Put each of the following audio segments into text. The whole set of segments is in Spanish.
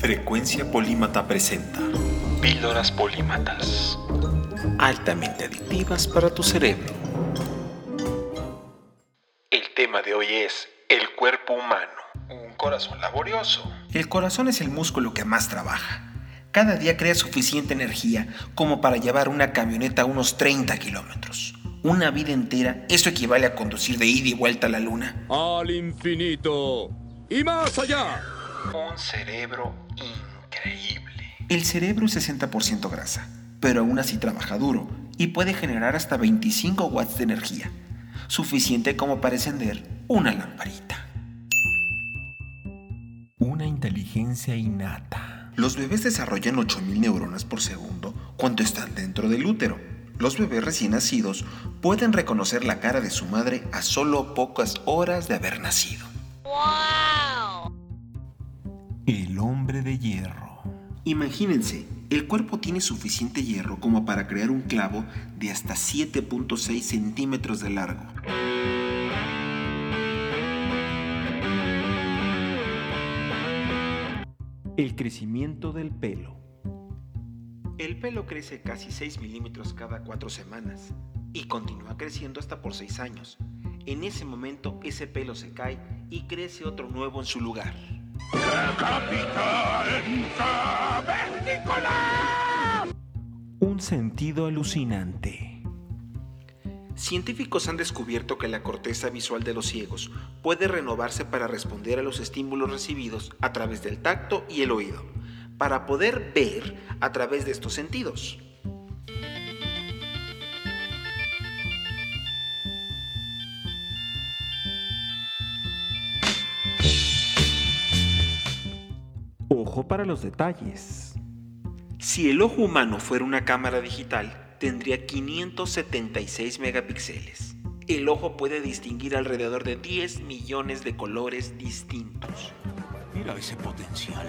Frecuencia Polímata presenta Píldoras Polímatas. Altamente adictivas para tu cerebro. El tema de hoy es el cuerpo humano. Un corazón laborioso. El corazón es el músculo que más trabaja. Cada día crea suficiente energía como para llevar una camioneta a unos 30 kilómetros. Una vida entera, eso equivale a conducir de ida y vuelta a la luna. Al infinito y más allá. Un cerebro increíble. El cerebro es 60% grasa, pero aún así trabaja duro y puede generar hasta 25 watts de energía, suficiente como para encender una lamparita. Una inteligencia innata. Los bebés desarrollan 8.000 neuronas por segundo cuando están dentro del útero. Los bebés recién nacidos pueden reconocer la cara de su madre a solo pocas horas de haber nacido. El hombre de hierro. Imagínense, el cuerpo tiene suficiente hierro como para crear un clavo de hasta 7.6 centímetros de largo. El crecimiento del pelo. El pelo crece casi 6 milímetros cada 4 semanas y continúa creciendo hasta por 6 años. En ese momento ese pelo se cae y crece otro nuevo en su lugar. Un sentido alucinante. Científicos han descubierto que la corteza visual de los ciegos puede renovarse para responder a los estímulos recibidos a través del tacto y el oído, para poder ver a través de estos sentidos. Ojo para los detalles. Si el ojo humano fuera una cámara digital, tendría 576 megapíxeles. El ojo puede distinguir alrededor de 10 millones de colores distintos. Mira ese potencial.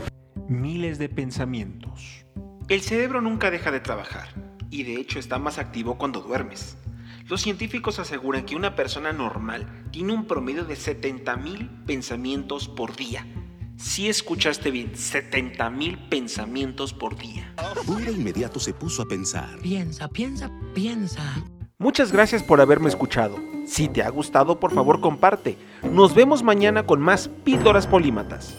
Miles de pensamientos. El cerebro nunca deja de trabajar y de hecho está más activo cuando duermes. Los científicos aseguran que una persona normal tiene un promedio de 70.000 pensamientos por día. Si escuchaste bien, 70.000 pensamientos por día. Un de inmediato se puso a pensar. Piensa, piensa, piensa. Muchas gracias por haberme escuchado. Si te ha gustado, por favor comparte. Nos vemos mañana con más píldoras polímatas.